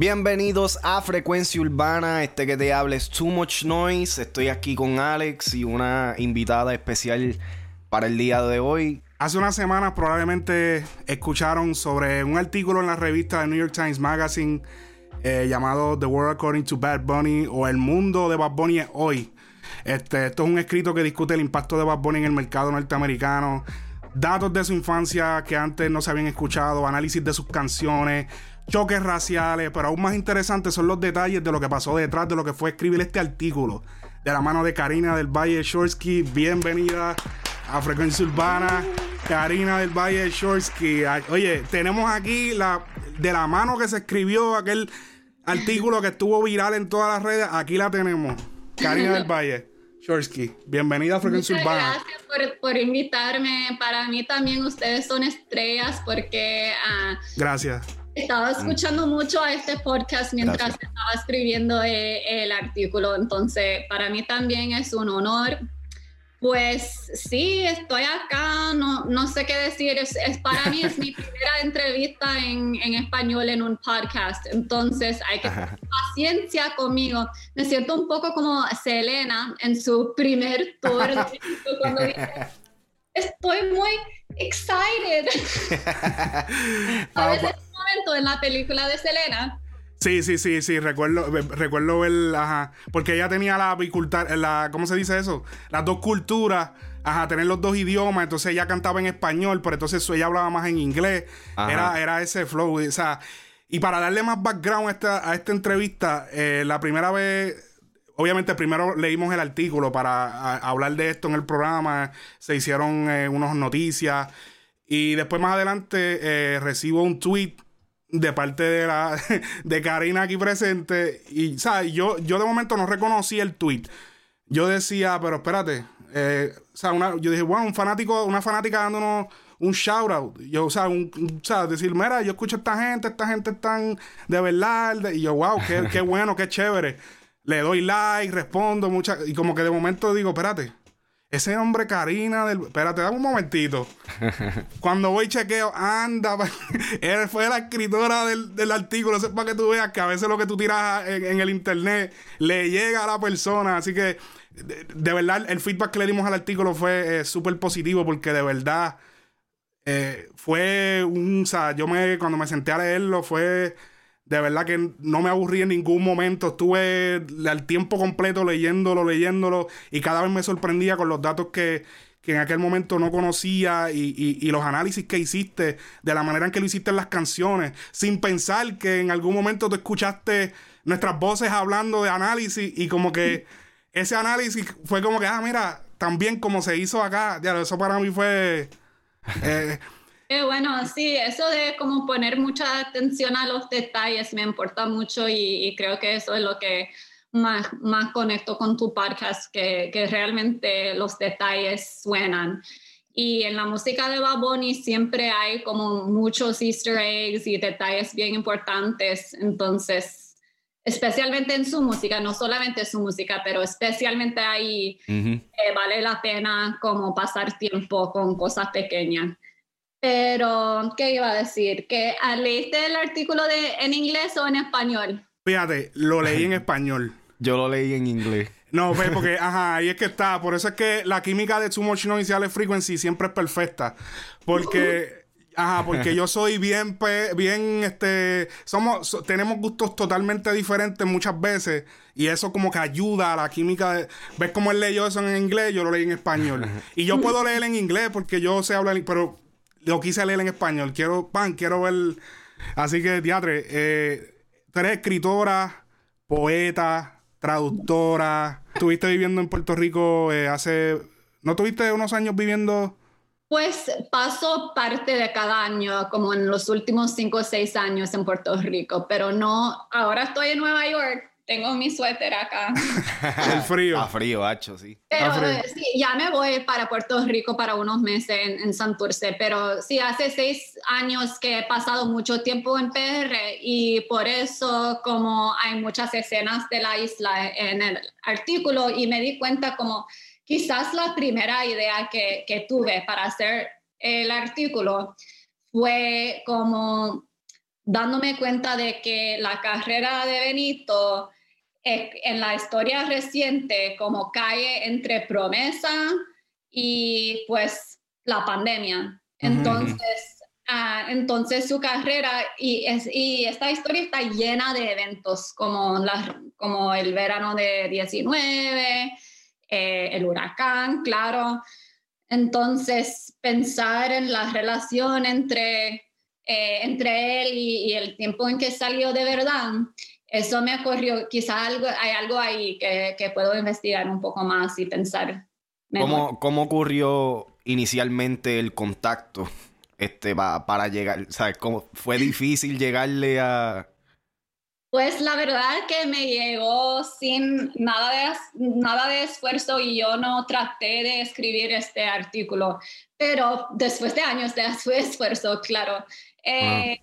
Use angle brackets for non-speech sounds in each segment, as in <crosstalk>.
Bienvenidos a Frecuencia Urbana, este que te habla es Too Much Noise. Estoy aquí con Alex y una invitada especial para el día de hoy. Hace unas semanas probablemente escucharon sobre un artículo en la revista The New York Times Magazine eh, llamado The World According to Bad Bunny o El Mundo de Bad Bunny hoy. Este, esto es un escrito que discute el impacto de Bad Bunny en el mercado norteamericano, datos de su infancia que antes no se habían escuchado, análisis de sus canciones, choques raciales, pero aún más interesantes son los detalles de lo que pasó detrás de lo que fue escribir este artículo. De la mano de Karina del Valle Shorsky, bienvenida a Frecuencia Urbana. Karina del Valle Shorsky. Oye, tenemos aquí la de la mano que se escribió aquel artículo que estuvo viral en todas las redes. Aquí la tenemos. Karina del Valle. Shorsky, bienvenida a Frecuencia Urbana. Gracias por, por, invitarme. Para mí también ustedes son estrellas porque... Uh, gracias estaba escuchando mucho a este podcast mientras estaba escribiendo eh, el artículo, entonces para mí también es un honor. Pues sí, estoy acá, no, no sé qué decir, es, para mí es mi <laughs> primera entrevista en, en, español en un podcast, entonces hay que tener paciencia conmigo. Me siento un poco como Selena en su primer tour, cuando dice, <laughs> estoy muy excited. <laughs> a veces momento en la película de Selena. Sí, sí, sí, sí, recuerdo, recuerdo ver, ajá, porque ella tenía la bicultura, la, ¿cómo se dice eso? Las dos culturas, ajá, tener los dos idiomas, entonces ella cantaba en español, pero entonces ella hablaba más en inglés, era, era ese flow, o sea, y para darle más background a esta, a esta entrevista, eh, la primera vez obviamente primero leímos el artículo para hablar de esto en el programa, se hicieron eh, unas noticias y después más adelante eh, recibo un tweet de parte de la <laughs> de Karina aquí presente y sabes yo yo de momento no reconocí el tweet. Yo decía pero espérate eh, o sea, una, yo dije bueno un fanático una fanática dándonos un shout out yo o sea un, decir mira yo escucho a esta gente esta gente están de verdad y yo wow qué, qué <laughs> bueno qué chévere le doy like respondo muchas y como que de momento digo espérate ese hombre Karina del... Espérate, dame un momentito. <laughs> Cuando voy chequeo, anda. <laughs> Él fue la escritora del, artículo. Eso es para que tú veas que a veces lo que tú tiras en, el internet le llega a la persona. Así que, de, verdad, el feedback que le dimos al artículo fue eh, súper positivo porque de verdad eh, fue un... O sea, yo me... Cuando me senté a leerlo fue de verdad que no me aburrí en ningún momento. Estuve al tiempo completo leyéndolo, leyéndolo. Y cada vez me sorprendía con los datos que, en aquel momento no conocía y, los análisis que hiciste, de la manera en que lo hiciste en las canciones, sin pensar que en algún momento tú escuchaste nuestras voces hablando de análisis y como que ese análisis fue como que, ah, mira, también como se hizo acá, ya, eso para mí fue... Eh, bueno, sí, eso de como poner mucha atención a los detalles me importa mucho y, creo que eso es lo que más, más conecto con tu podcast, que, que realmente los detalles suenan. Y en la música de Baboni siempre hay como muchos easter eggs y detalles bien importantes. Entonces, especialmente en su música, no solamente su música, pero especialmente ahí eh, vale la pena como pasar tiempo con cosas pequeñas. Pero, ¿qué iba a decir? ¿Que leíste el artículo de, en inglés o en español? Fíjate, lo leí en español. Yo lo leí en inglés. No, pues, <laughs> porque, ajá, ahí es que está. Por eso es que la química de Too Much Noise Frequency siempre es perfecta. Porque, ajá, porque yo soy bien, bien, este, somos, tenemos gustos totalmente diferentes muchas veces. Y eso como que ayuda a la química. ¿Ves cómo él leyó eso en inglés? Yo lo leí en español. Y yo puedo leer en inglés porque yo sé hablar, pero lo quise leer en español. Quiero, pan, quiero ver. Así que, teatro, eh, eres escritora, poeta, traductora. Estuviste viviendo en Puerto Rico eh, hace. ¿No tuviste unos años viviendo? Pues paso parte de cada año, como en los últimos cinco o seis años en Puerto Rico, pero no, ahora estoy en Nueva York tengo mi suéter acá. <laughs> el frío. A frío, hacho, sí. Pero sí, ya me voy para Puerto Rico para unos meses en, en, Santurce, pero sí, hace seis años que he pasado mucho tiempo en PR y por eso como hay muchas escenas de la isla en el artículo y me di cuenta como quizás la primera idea que, que tuve para hacer el artículo fue como dándome cuenta de que la carrera de Benito en la historia reciente como cae entre promesa y pues la pandemia. Entonces, ah, entonces su carrera y, es, y esta historia está llena de eventos como, la, como el verano de 19, eh, el huracán, claro. Entonces, pensar en la relación entre, eh, entre él y, el tiempo en que salió de verdad, eso me ocurrió. Quizá algo, hay algo ahí que, que puedo investigar un poco más y pensar. ¿Cómo, ¿Cómo, ocurrió inicialmente el contacto este, para llegar? ¿Sabes? ¿Cómo fue difícil llegarle a, pues la verdad que me llegó sin nada de, nada de esfuerzo y yo no traté de escribir este artículo, pero después de años de <laughs> esfuerzo, claro. Eh,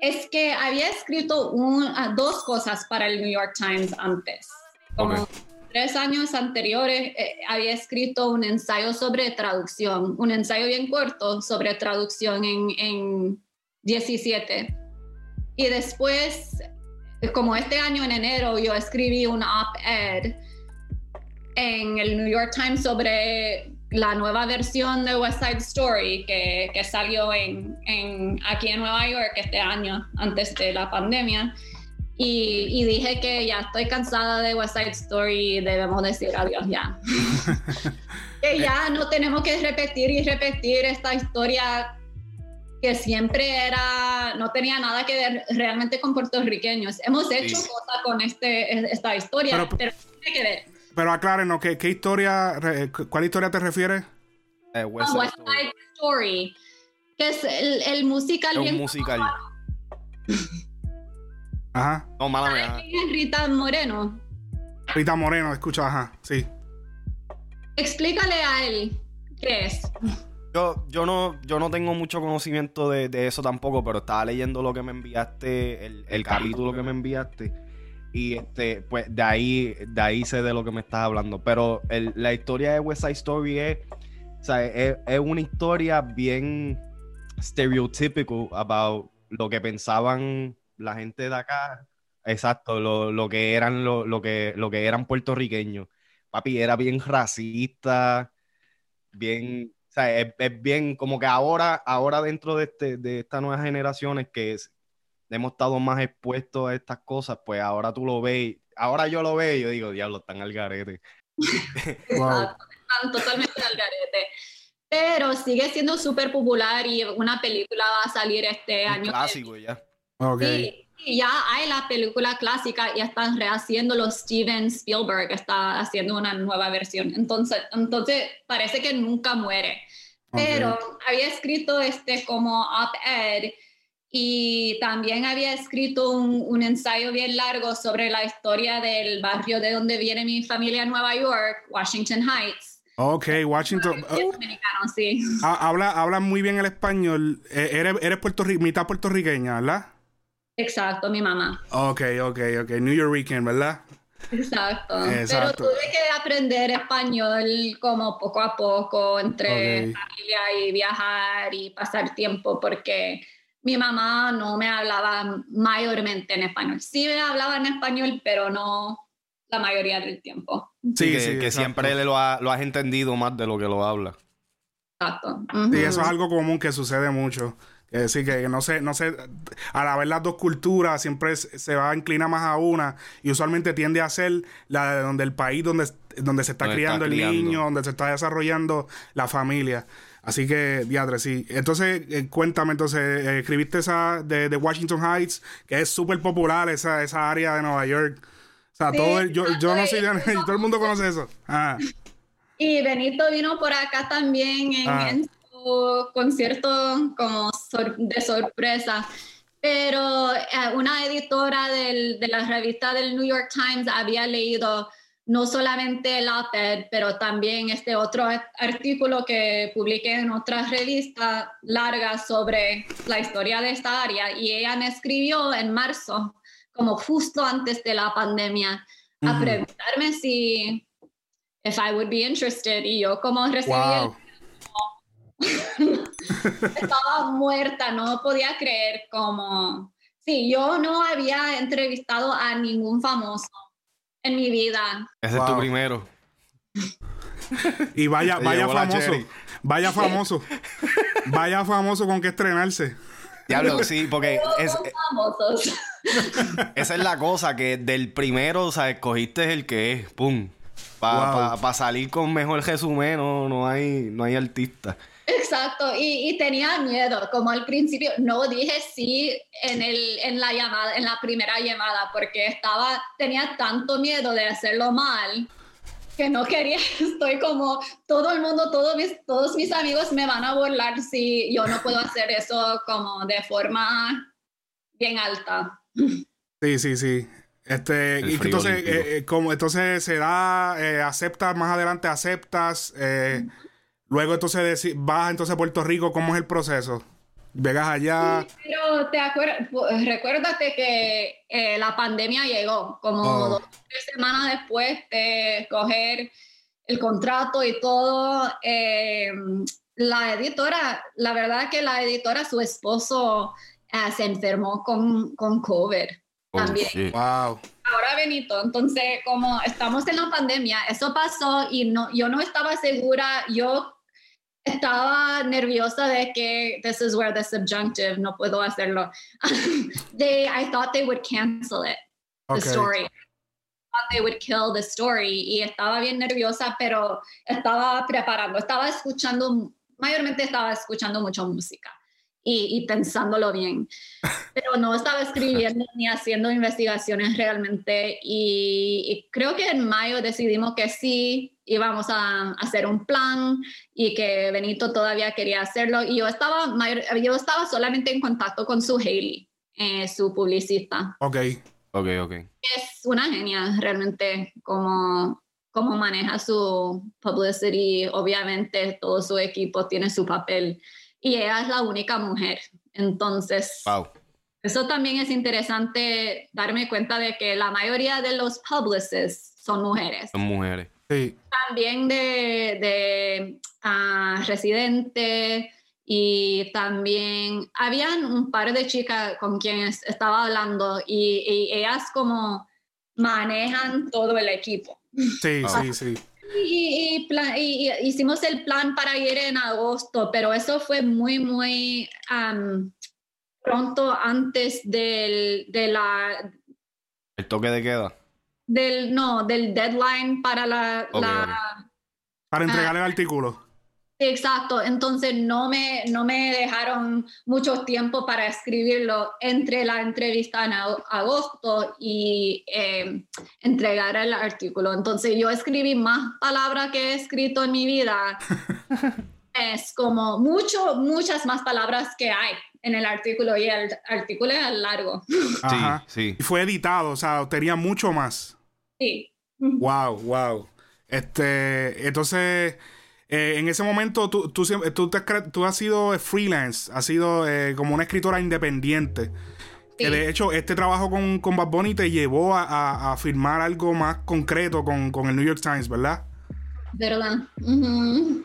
es que había escrito ah, dos cosas para el New York Times antes. Como tres años anteriores eh, había escrito un ensayo sobre traducción, un ensayo bien corto sobre traducción en, en 17. Y después como este año en enero yo escribí un op-ed en el New York Times sobre la nueva versión de West Side Story que, que salió en, en, aquí en Nueva York este año, antes de la pandemia. Y, y, dije que ya estoy cansada de West Side Story y debemos decir adiós ya. <laughs> que ya no tenemos que repetir y repetir esta historia que siempre era, no tenía nada que ver realmente con puertorriqueños. Hemos hecho cosas con este, esta historia, pero, pero tiene que ver. Pero aclárenos, ¿qué, ¿qué, historia, cuál historia te refieres? Eh, West, Side, Story. que es el, el musical. Es un musical. Ajá. No, mala mía. Rita Moreno. Rita Moreno, escucha, ajá, sí. Explícale a él qué es. Yo, yo, no, yo no tengo mucho conocimiento de, eso tampoco, pero estaba leyendo lo que me enviaste, el, capítulo que me enviaste. Y este, pues de ahí, de ahí sé de lo que me estás hablando. Pero la historia de West Side Story es, es, una historia bien stereotypical about lo que pensaban la gente de acá. Exacto, lo, lo que eran lo, lo, que, lo que eran puertorriqueños. Papi, era bien racista, bien sea, es, bien como que ahora, ahora dentro de, este, de estas nuevas generaciones que hemos estado más expuestos a estas cosas, pues ahora tú lo ves, ahora yo lo veo y yo digo, diablo, están al garete. <laughs> Exacto, están totalmente al garete. Pero sigue siendo súper popular y una película va a salir este año. Clásico ya. Okay ya hay la película clásica, ya están rehaciéndolo. Steven Spielberg está haciendo una nueva versión. Entonces, entonces parece que nunca muere. Pero había escrito este como op-ed y también había escrito un, un, ensayo bien largo sobre la historia del barrio de donde viene mi familia en Nueva York, Washington Heights. Ok, Washington. dominicano, sí. Habla, habla muy bien el español. Eh, eres, eres mitad puertorriqueña, ¿verdad? Exacto, mi mamá. Ok, ok, ok. New Yorkian, ¿verdad? Exacto. Pero tuve que aprender español como poco a poco entre familia y viajar y pasar tiempo porque mi mamá no me hablaba mayormente en español. Sí me hablaba en español, pero no la mayoría del tiempo. Sí, que, sí, que siempre lo, lo has entendido más de lo que lo habla. Exacto. Sí, eso es algo común que sucede mucho. Es decir, que no sé, no sé, al haber las dos culturas, siempre se va a inclinar más a una y usualmente tiende a ser la de donde el país donde, donde se está criando el niño, donde se está desarrollando la familia. Así que, diadre, sí. Entonces, eh, cuéntame, entonces, eh, escribiste esa de, Washington Heights, que es súper popular, esa, esa área de Nueva York. O sea, todo yo, yo no sé, <laughs> todo el mundo conoce eso. Ah. <laughs> Y Benito vino por acá también en, ah concierto como de sorpresa. Pero eh, una editora del, de la revista del New York Times había leído no solamente el op pero también este otro artículo que publiqué en otra revista larga sobre la historia de esta área. Y ella me escribió en marzo, como justo antes de la pandemia, a preguntarme si if I would be interested. Y yo como recibí Estaba muerta, no podía creer como Sí, yo no había entrevistado a ningún famoso en mi vida. Ese es tu primero. <laughs> y vaya, vaya famoso. Vaya famoso. vaya famoso con que estrenarse. Diablo, sí, porque es, <laughs> esa es la cosa, que del primero, o sea, escogiste el que es, pum. Para salir con mejor resumen, no, no, hay, no hay artista. Exacto, y, y, tenía miedo, como al principio no dije sí en, el, en la llamada, en la primera llamada, porque estaba, tenía tanto miedo de hacerlo mal que no quería, <laughs> estoy como, todo el mundo, todos mis, todos mis amigos me van a burlar si yo no puedo hacer eso como de forma bien alta. Sí, sí, sí. Este, y entonces, eh, eh, como entonces se da, eh, aceptas más adelante, aceptas, luego entonces vas entonces a Puerto Rico, ¿cómo es el proceso? Vegas allá. pero te acuerdas, recuérdate que la pandemia llegó como oh. dos tres semanas después de coger el contrato y todo. la editora, la verdad que la editora, su esposo se enfermó con, con COVID. Oh, también. Wow. Ahora Benito, entonces como estamos en la pandemia, eso pasó y no, yo no estaba segura, yo estaba nerviosa de que this is where the subjunctive, no puedo hacerlo. <laughs> they, I thought they would cancel it, the story. I thought they would kill the story y estaba bien nerviosa, pero estaba preparando, estaba escuchando, mayormente estaba escuchando mucha música y, pensándolo bien. <laughs> Pero no estaba escribiendo ni haciendo investigaciones realmente y, creo que en mayo decidimos que sí íbamos a, hacer un plan y que Benito todavía quería hacerlo y yo estaba, yo estaba solamente en contacto con su Haley, eh, su publicista. Ok. Ok, ok. Es una genia realmente como cómo maneja su publicity, obviamente todo su equipo tiene su papel y ella es la única mujer. Entonces, eso también es interesante darme cuenta de que la mayoría de los publicists son mujeres. Son mujeres. Sí. También de, de uh, Residente y también habían un par de chicas con quienes estaba hablando y, y ellas como manejan todo el equipo. Sí, sí, sí. Y, hicimos el plan para ir en agosto, pero eso fue muy, muy pronto antes del, de la... ¿El toque de queda? Del, no, del deadline para la... Para entregar el artículo. Exacto, entonces no me, no me dejaron mucho tiempo para escribirlo entre la entrevista en agosto y eh, entregar el artículo. Entonces yo escribí más palabras que he escrito en mi vida. <laughs> es como mucho, muchas más palabras que hay en el artículo y el artículo es largo. Sí, sí. Y fue editado, o sea, tenía mucho más. Sí. Wow, wow. Este, entonces eh, en ese momento tú, tú, tú, tú, has sido freelance, has sido eh, como una escritora independiente. Que de hecho, este trabajo con, con Bad Bunny te llevó a, a, firmar algo más concreto con, con, el New York Times, ¿verdad? ¿Verdad?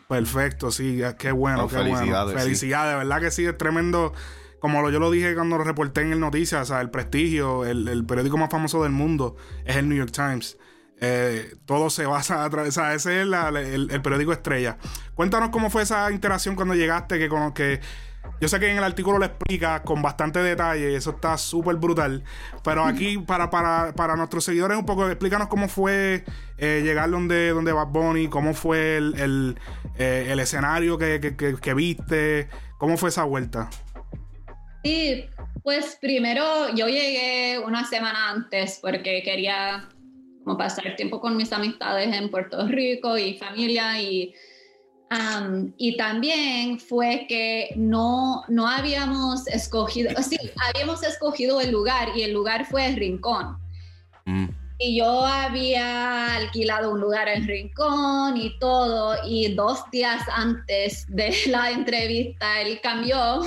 Perfecto, sí, qué bueno, qué felicidades, bueno. Felicidades, ¿verdad que sí? Es tremendo. Como yo lo dije cuando lo reporté en el Noticias, o sea, el prestigio, el, el periódico más famoso del mundo es el New York Times. Eh, todo se basa a través. ese es el, periódico Estrella. Cuéntanos cómo fue esa interacción cuando llegaste. Que, con, que yo sé que en el artículo lo explicas con bastante detalle y eso está súper brutal. Pero aquí, para, para, para, nuestros seguidores, un poco, explícanos cómo fue eh, llegar donde, donde Bad Bunny, cómo fue el, el, eh, escenario que, que viste, cómo fue esa vuelta. Sí, pues primero yo llegué una semana antes porque quería como pasar tiempo con mis amistades en Puerto Rico y familia y, y también fue que no, no habíamos escogido, sí, habíamos escogido el lugar y el lugar fue el Rincón. Mm. Y yo había alquilado un lugar en Rincón y todo, y dos días antes de la entrevista él cambió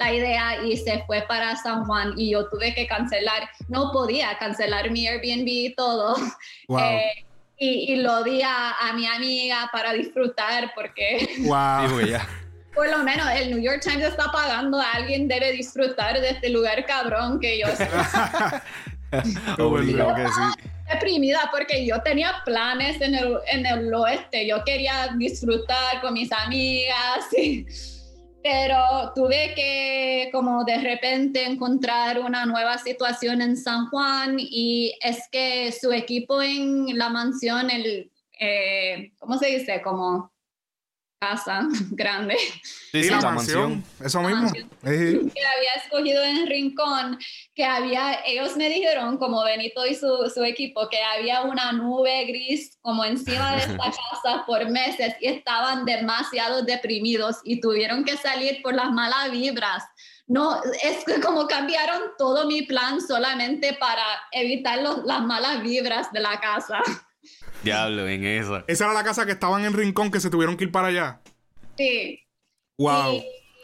la idea y se fue para San Juan y yo tuve que cancelar, no podía cancelar mi Airbnb y todo. <laughs> Eh, y, lo di a, mi amiga para disfrutar porque... <laughs> Wow. por lo menos el New York Times está pagando a alguien, debe disfrutar de este lugar cabrón que yo <laughs> Obligado que sí. Deprimida porque yo tenía planes en el, en el oeste, yo quería disfrutar con mis amigas, pero tuve que como de repente encontrar una nueva situación en San Juan y es que su equipo en la mansión, el, eh, ¿cómo se dice? Como casa <laughs> grande. Sí, la, mansión. Eso mismo. Que había escogido en Rincón, que había, ellos me dijeron, como Benito y su, su, equipo, que había una nube gris como encima de esta <laughs> casa por meses y estaban demasiado deprimidos y tuvieron que salir por las malas vibras. No, es como cambiaron todo mi plan solamente para evitar los, las malas vibras de la casa. <laughs> Diablo, en esa. Esa era la casa que estaban en Rincón que se tuvieron que ir para allá. Sí. Wow.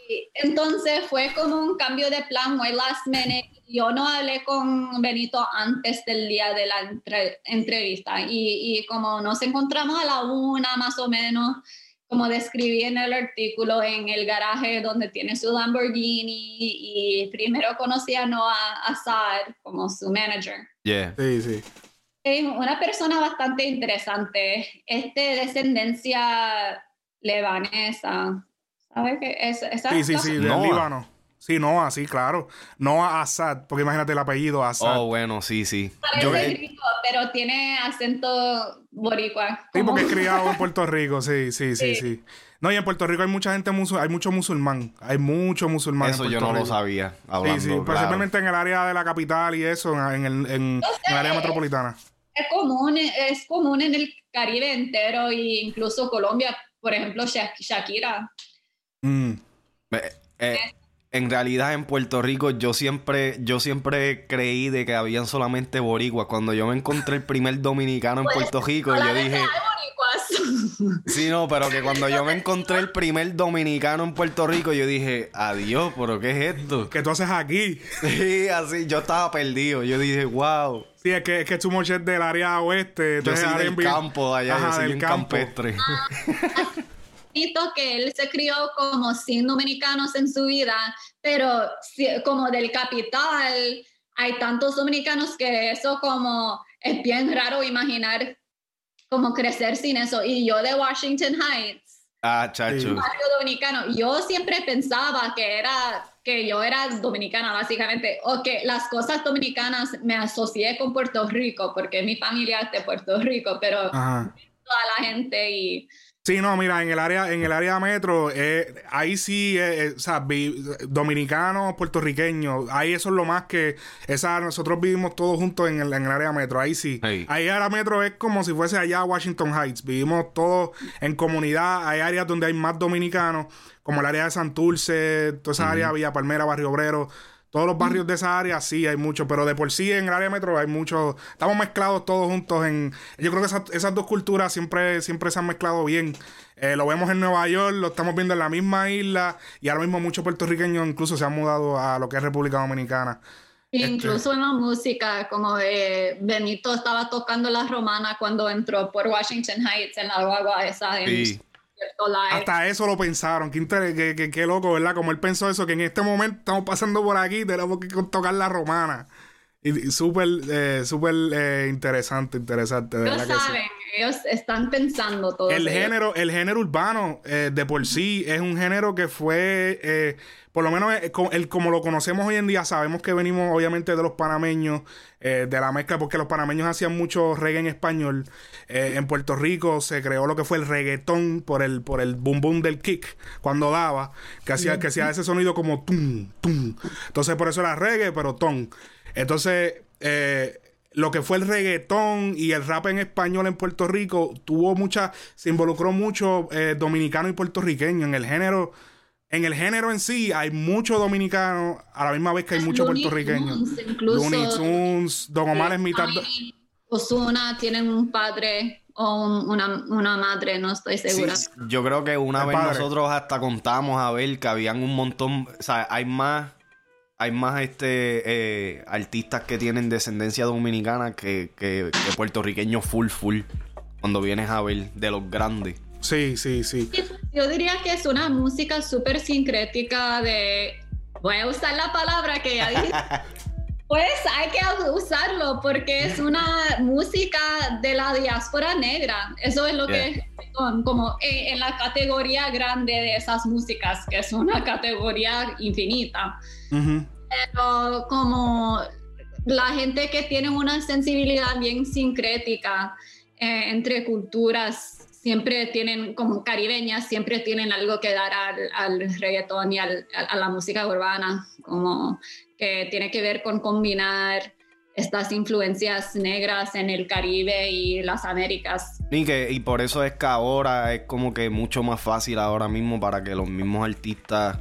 Y entonces fue como un cambio de plan muy last minute. Yo no hablé con Benito antes del día de la entrevista y, y, como nos encontramos a la una más o menos, como describí en el artículo, en el garaje donde tiene su Lamborghini y primero conocí a Noah Assad como su manager. Yeah. Sí, sí una persona bastante interesante, este descendencia lebanesa. ¿Sabes qué? Es, sí, sí, sí, del Líbano. Sí, Noah, sí, claro. Noah Assad, porque imagínate el apellido Assad. Oh, bueno, sí, sí. Parece Yo, pero tiene acento boricua. Sí, porque es criado en Puerto Rico, sí, sí, sí, sí, No, y en Puerto Rico hay mucha gente musulmán, hay mucho musulmán, hay mucho musulmán. Eso yo no lo sabía. Hablando, sí, sí, principalmente en el área de la capital y eso, en el, en el área metropolitana es común, es común en el Caribe entero e incluso Colombia, por ejemplo, Shakira. Mm. Eh, en realidad en Puerto Rico yo siempre, yo siempre creí de que habían solamente boricuas. Cuando yo me encontré el primer dominicano en pues, Puerto Rico, yo dije... Sí, no, pero que cuando yo me encontré el primer dominicano en Puerto Rico, yo dije, adiós, pero ¿qué es esto? ¿Qué tú haces aquí? Sí, así, yo estaba perdido. Yo dije, wow. Sí, es que, es que Chumoche es del área oeste. Yo soy del campo de allá, yo soy del campestre. Ah, que él se crió como sin dominicanos en su vida, pero como del capital hay tantos dominicanos que eso como es bien raro imaginar como crecer sin eso. Y yo de Washington Heights, ah, chacho. barrio dominicano, yo siempre pensaba que era que yo era dominicana básicamente, o que las cosas dominicanas me asocié con Puerto Rico, porque mi familia es de Puerto Rico, pero toda la gente y Sí, no, mira, en el área, en el área metro, eh, ahí sí, eh, eh, o sea, dominicanos, puertorriqueños, ahí eso es lo más que, esa, nosotros vivimos todos juntos en el, en el área metro, ahí sí. Ahí área metro es como si fuese allá Washington Heights, vivimos todos en comunidad, hay áreas donde hay más dominicanos, como el área de Santurce, toda esa área, Villa Palmera, Barrio Obrero, todos los barrios de esa área sí hay mucho, pero de por sí en el área metro hay mucho. Estamos mezclados todos juntos en. Yo creo que esas, dos culturas siempre, siempre se han mezclado bien. Eh, lo vemos en Nueva York, lo estamos viendo en la misma isla y ahora mismo muchos puertorriqueños incluso se han mudado a lo que es República Dominicana. Este incluso en la música, como de Benito estaba tocando la romana cuando entró por Washington Heights en la guagua esa. En, hasta eso lo pensaron. Qué, qué, loco, ¿verdad? Como él pensó eso, que en este momento estamos pasando por aquí, tenemos que tocar la romana. Y, súper, eh, súper eh, interesante, interesante. Ellos saben, ellos están pensando todo. El género, el género urbano eh, de por sí es un género que fue por lo menos eh, el, como lo conocemos hoy en día, sabemos que venimos obviamente de los panameños, eh, de la mezcla, porque los panameños hacían mucho reggae en español. Eh, en Puerto Rico se creó lo que fue el reggaetón por el, por el boom boom del kick cuando daba, que hacía, que hacía ese sonido como tum, tum. Entonces por eso era reggae, pero ton. Entonces, lo que fue el reggaetón y el rap en español en Puerto Rico tuvo mucha, se involucró mucho dominicano y puertorriqueño en el género en el género en sí hay muchos dominicanos a la misma vez que hay muchos puertorriqueños. Looney Tunes, Don Omar es mitad. Osuna tienen un padre o una, madre, no estoy segura. yo creo que una vez nosotros hasta contamos a ver que habían un montón, o sea, hay más, hay más este eh, artistas que tienen descendencia dominicana que, que, que puertorriqueños full full. Cuando vienes a ver de los grandes. Sí, sí, sí. yo diría que es una música súper sincrética de, voy a usar la palabra que ya dije, <laughs> pues hay que usarlo porque es una música de la diáspora negra. Eso es lo que es como en, la categoría grande de esas músicas, que es una categoría infinita. Pero como la gente que tiene una sensibilidad bien sincrética eh, entre culturas, siempre tienen, como caribeñas, siempre tienen algo que dar al, reggaetón y a la música urbana, como que tiene que ver con combinar estas influencias negras en el Caribe y las Américas. Y, que, y por eso es que ahora es como que mucho más fácil ahora mismo para que los mismos artistas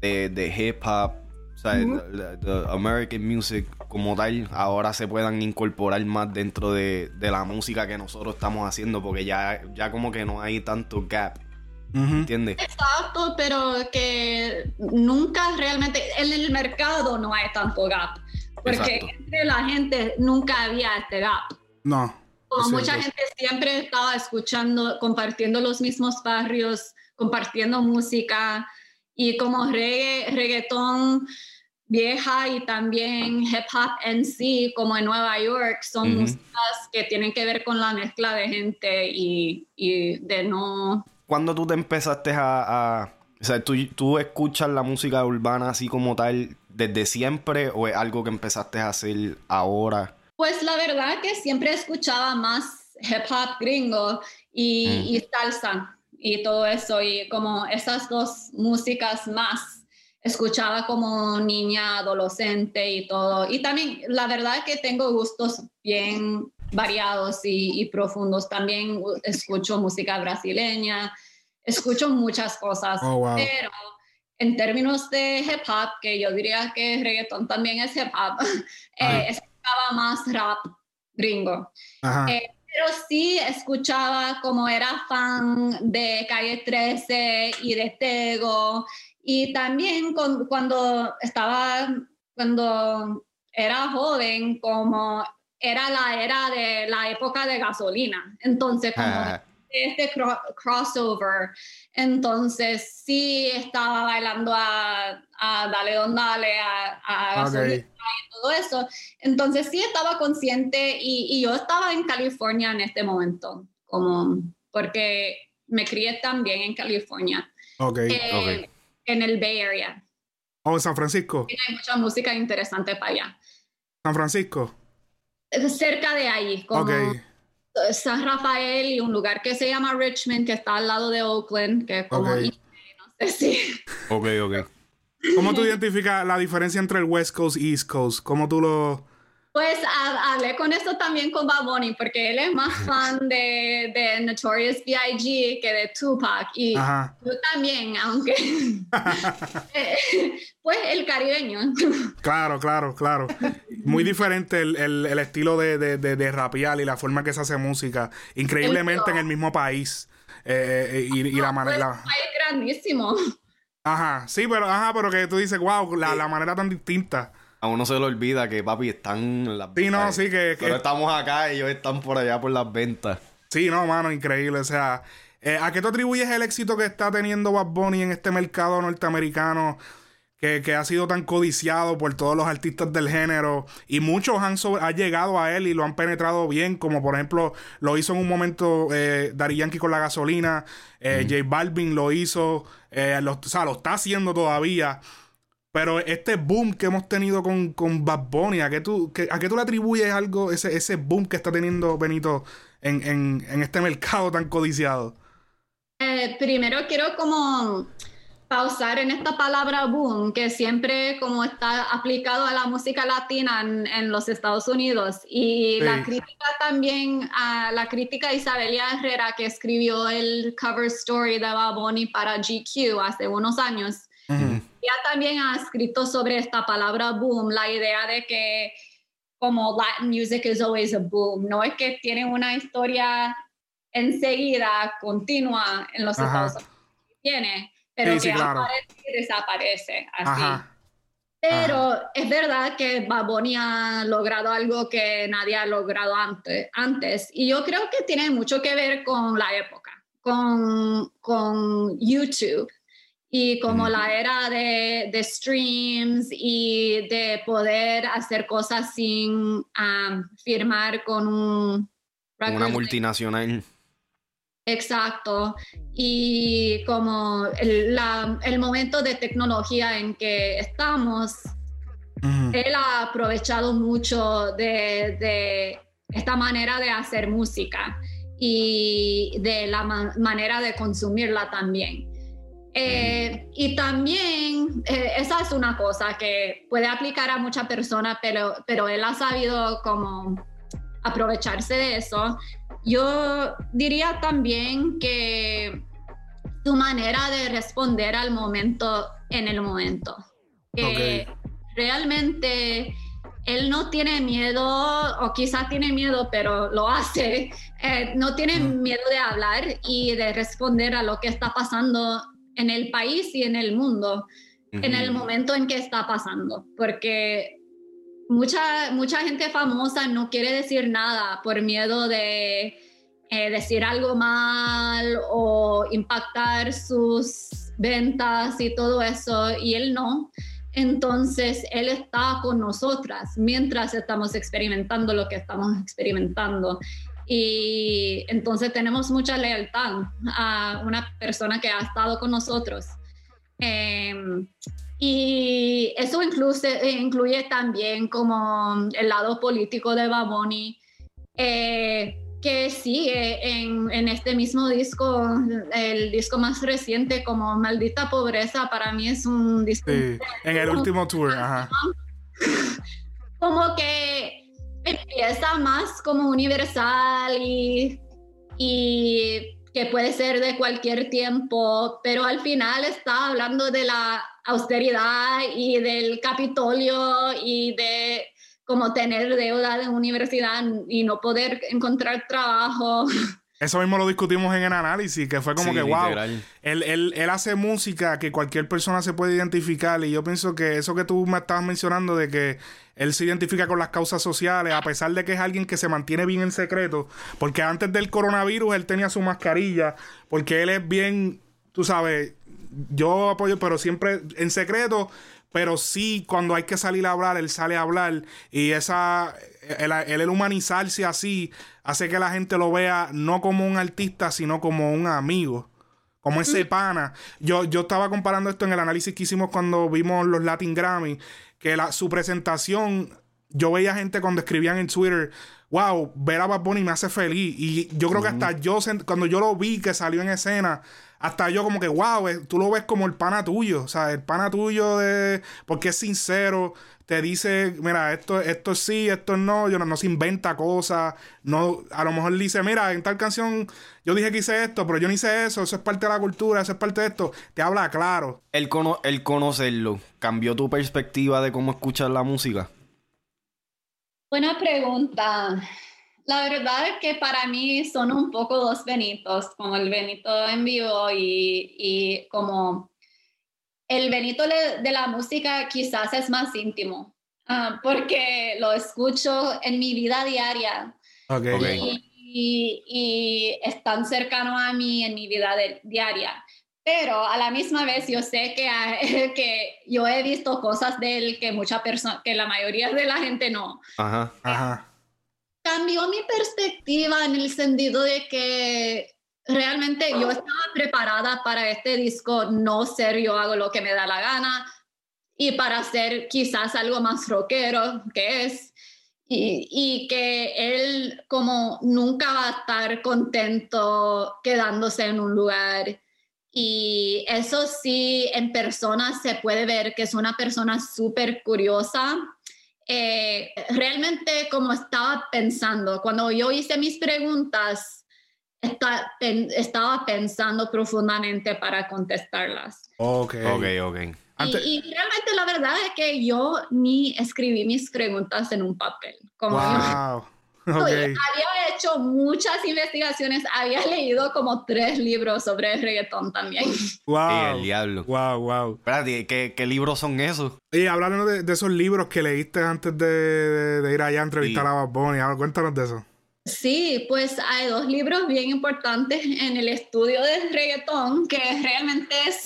de, de hip hop, o sea, de American music como tal, ahora se puedan incorporar más dentro de, de, la música que nosotros estamos haciendo, porque ya, ya como que no hay tanto gap ¿Entiendes? Exacto, pero que nunca realmente en el mercado no hay tanto gap. Porque entre la gente nunca había este gap. No. Como mucha gente siempre estaba escuchando, compartiendo los mismos barrios, compartiendo música y como reggae, reggaetón vieja y también hip hop en sí, como en Nueva York, son músicas que tienen que ver con la mezcla de gente y, y de no cuando tú te empezaste a, o sea, ¿tú, ¿tú, escuchas la música urbana así como tal desde siempre o es algo que empezaste a hacer ahora? Pues la verdad que siempre escuchaba más hip hop gringo y, mm. y salsa y todo eso y como esas dos músicas más escuchaba como niña, adolescente y todo. Y también la verdad que tengo gustos bien variados y, profundos. También escucho música brasileña, escucho muchas cosas, oh, pero en términos de hip hop, que yo diría que reggaeton también es hip hop, <laughs> eh, escuchaba más rap gringo. Eh, pero sí escuchaba como era fan de Calle 13 y de Tego. Y también cuando estaba, cuando era joven, como era la era de la época de gasolina. Entonces, como ah. este crossover, entonces sí estaba bailando a, Dale Don Dale, a, gasolina y todo eso. Entonces sí estaba consciente y, yo estaba en California en este momento, como porque me crié también en California. Eh, en el Bay Area. ¿O oh, San Francisco? hay mucha música interesante para allá. ¿San Francisco? cerca de ahí, como San Rafael y un lugar que se llama Richmond, que está al lado de Oakland, que es como... no sé si... Ok, ok. ¿Cómo tú identificas la diferencia entre el West Coast y East Coast? ¿Cómo tú lo...? Pues hablé con esto también con Bob porque él es más fan de, de Notorious B.I.G. que de Tupac. Y yo también, aunque... <laughs> <laughs> pues el caribeño. claro, claro, claro. Muy diferente el, el, estilo de, de, de, rapear y la forma que se hace música. Increíblemente en el mismo país. Eh, eh, y, y, la manera... Es grandísimo. Ajá, sí, pero, ajá, pero que tú dices, wow, la, la manera tan distinta a uno se le olvida que papi están en las Sí, no, sí, que, Pero estamos acá y ellos están por allá por las ventas. Sí, no, mano, increíble. O sea, eh, ¿a qué tú atribuyes el éxito que está teniendo Bad Bunny en este mercado norteamericano? Que, ha sido tan codiciado por todos los artistas del género y muchos han, llegado a él y lo han penetrado bien, como por ejemplo lo hizo en un momento eh, Dari Yankee con la gasolina, eh, J Balvin lo hizo, eh, o sea, lo está haciendo todavía. Pero este boom que hemos tenido con, con Bad Bunny, ¿a qué, tú, ¿a qué tú le atribuyes algo, ese, ese boom que está teniendo Benito en, en, en este mercado tan codiciado? Eh, primero quiero como pausar en esta palabra boom, que siempre como está aplicado a la música latina en, en los Estados Unidos. Y la crítica también, a la crítica Isabelia Herrera, que escribió el cover story de Bad Bunny para GQ hace unos años. Ella también ha escrito sobre esta palabra boom, la idea de que como Latin music is always a boom, no es que tiene una historia enseguida, continua en los Estados Unidos, tiene, pero que aparece y desaparece, así. Pero es verdad que Baboni ha logrado algo que nadie ha logrado antes, antes, y yo creo que tiene mucho que ver con la época. con, con YouTube y como la era de, de, streams y de poder hacer cosas sin firmar con un... Una multinacional. Exacto. Y como el, la, el, momento de tecnología en que estamos, él ha aprovechado mucho de, de, esta manera de hacer música y de la manera de consumirla también. Eh, y también, eh, esa es una cosa que puede aplicar a muchas personas, pero, pero él ha sabido como aprovecharse de eso. Yo diría también que su manera de responder al momento en el momento. Que realmente él no tiene miedo, o quizás tiene miedo, pero lo hace. Eh, no tiene miedo de hablar y de responder a lo que está pasando en el país y en el mundo en el momento en que está pasando, porque mucha, mucha gente famosa no quiere decir nada por miedo de eh, decir algo mal o impactar sus ventas y todo eso, y él no. Entonces, Él está con nosotras mientras estamos experimentando lo que estamos experimentando. Y entonces tenemos mucha lealtad a una persona que ha estado con nosotros. Em, y eso incluye, incluye también como el lado político de Baboni, eh, que sigue en, en, este mismo disco, el disco más reciente como Maldita Pobreza, para mí es un disco... Sí, en el último tour, ajá. <laughs> Como que empieza más como universal y, y que puede ser de cualquier tiempo, pero al final está hablando de la austeridad y del Capitolio y de como tener deuda de universidad y no poder encontrar trabajo. <laughs> Eso mismo lo discutimos en el análisis, que fue como que, wow, él, él, él, hace música que cualquier persona se puede identificar y yo pienso que eso que tú me estabas mencionando de que él se identifica con las causas sociales, a pesar de que es alguien que se mantiene bien en secreto, porque antes del coronavirus él tenía su mascarilla, porque él es bien, tú sabes, yo apoyo, pero siempre en secreto, pero sí cuando hay que salir a hablar, él sale a hablar y esa, el, el, humanizarse así hace que la gente lo vea no como un artista, sino como un amigo. Como ese pana. Yo, yo estaba comparando esto en el análisis que hicimos cuando vimos los Latin Grammy, que la, su presentación, yo veía gente cuando escribían en Twitter, wow, ver a Bad Bunny me hace feliz. Y yo creo que hasta yo, cuando yo lo vi que salió en escena, hasta yo como que, wow, eh, tú lo ves como el pana tuyo, o sea, el pana tuyo de, porque es sincero, te dice, mira, esto, esto sí, esto no, yo no, no se inventa cosas, no, a lo mejor dice, mira, en tal canción yo dije que hice esto, pero yo no hice eso, eso es parte de la cultura, eso es parte de esto, te habla claro. El, el conocerlo, ¿cambió tu perspectiva de cómo escuchar la música? Buena pregunta. La verdad es que para mí son un poco dos Benitos, como el Benito en vivo y, y como el Benito de la música quizás es más íntimo, uh, porque lo escucho en mi vida diaria. Okay. Y, y, es tan cercano a mí en mi vida diaria. Pero a la misma vez yo sé que, <laughs> que yo he visto cosas de él que mucha que la mayoría de la gente no. Ajá, ajá cambió mi perspectiva en el sentido de que realmente yo estaba preparada para este disco no ser yo hago lo que me da la gana y para hacer quizás algo más rockero que es. Y, y, que él como nunca va a estar contento quedándose en un lugar. Y eso sí en persona se puede ver que es una persona súper curiosa. Eh, realmente como estaba pensando, cuando yo hice mis preguntas, estaba pensando profundamente para contestarlas. Ok, ok, ok. Y, realmente la verdad es que yo ni escribí mis preguntas en un papel. Como wow. <laughs> Había hecho muchas investigaciones, había leído como tres libros sobre el reggaetón también. <laughs> Wow. el diablo. Wow, wow. Espérate, ¿qué, ¿qué, libros son esos? Y hablando de, esos libros que leíste antes de, ir allá a entrevistar a Bad Bunny, cuéntanos de eso. Sí, pues hay dos libros bien importantes en el estudio del reggaetón que realmente es,